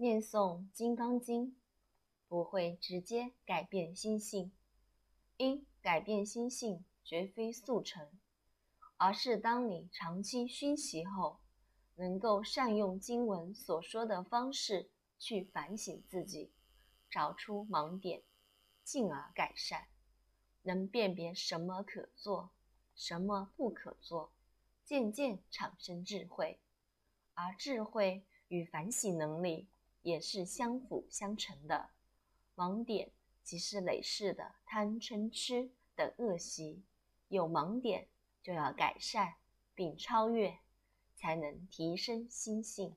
念诵《金刚经》不会直接改变心性，因改变心性绝非速成，而是当你长期熏习后，能够善用经文所说的方式去反省自己，找出盲点，进而改善，能辨别什么可做，什么不可做，渐渐产生智慧，而智慧与反省能力。也是相辅相成的。盲点即是累世的贪嗔痴等恶习，有盲点就要改善并超越，才能提升心性。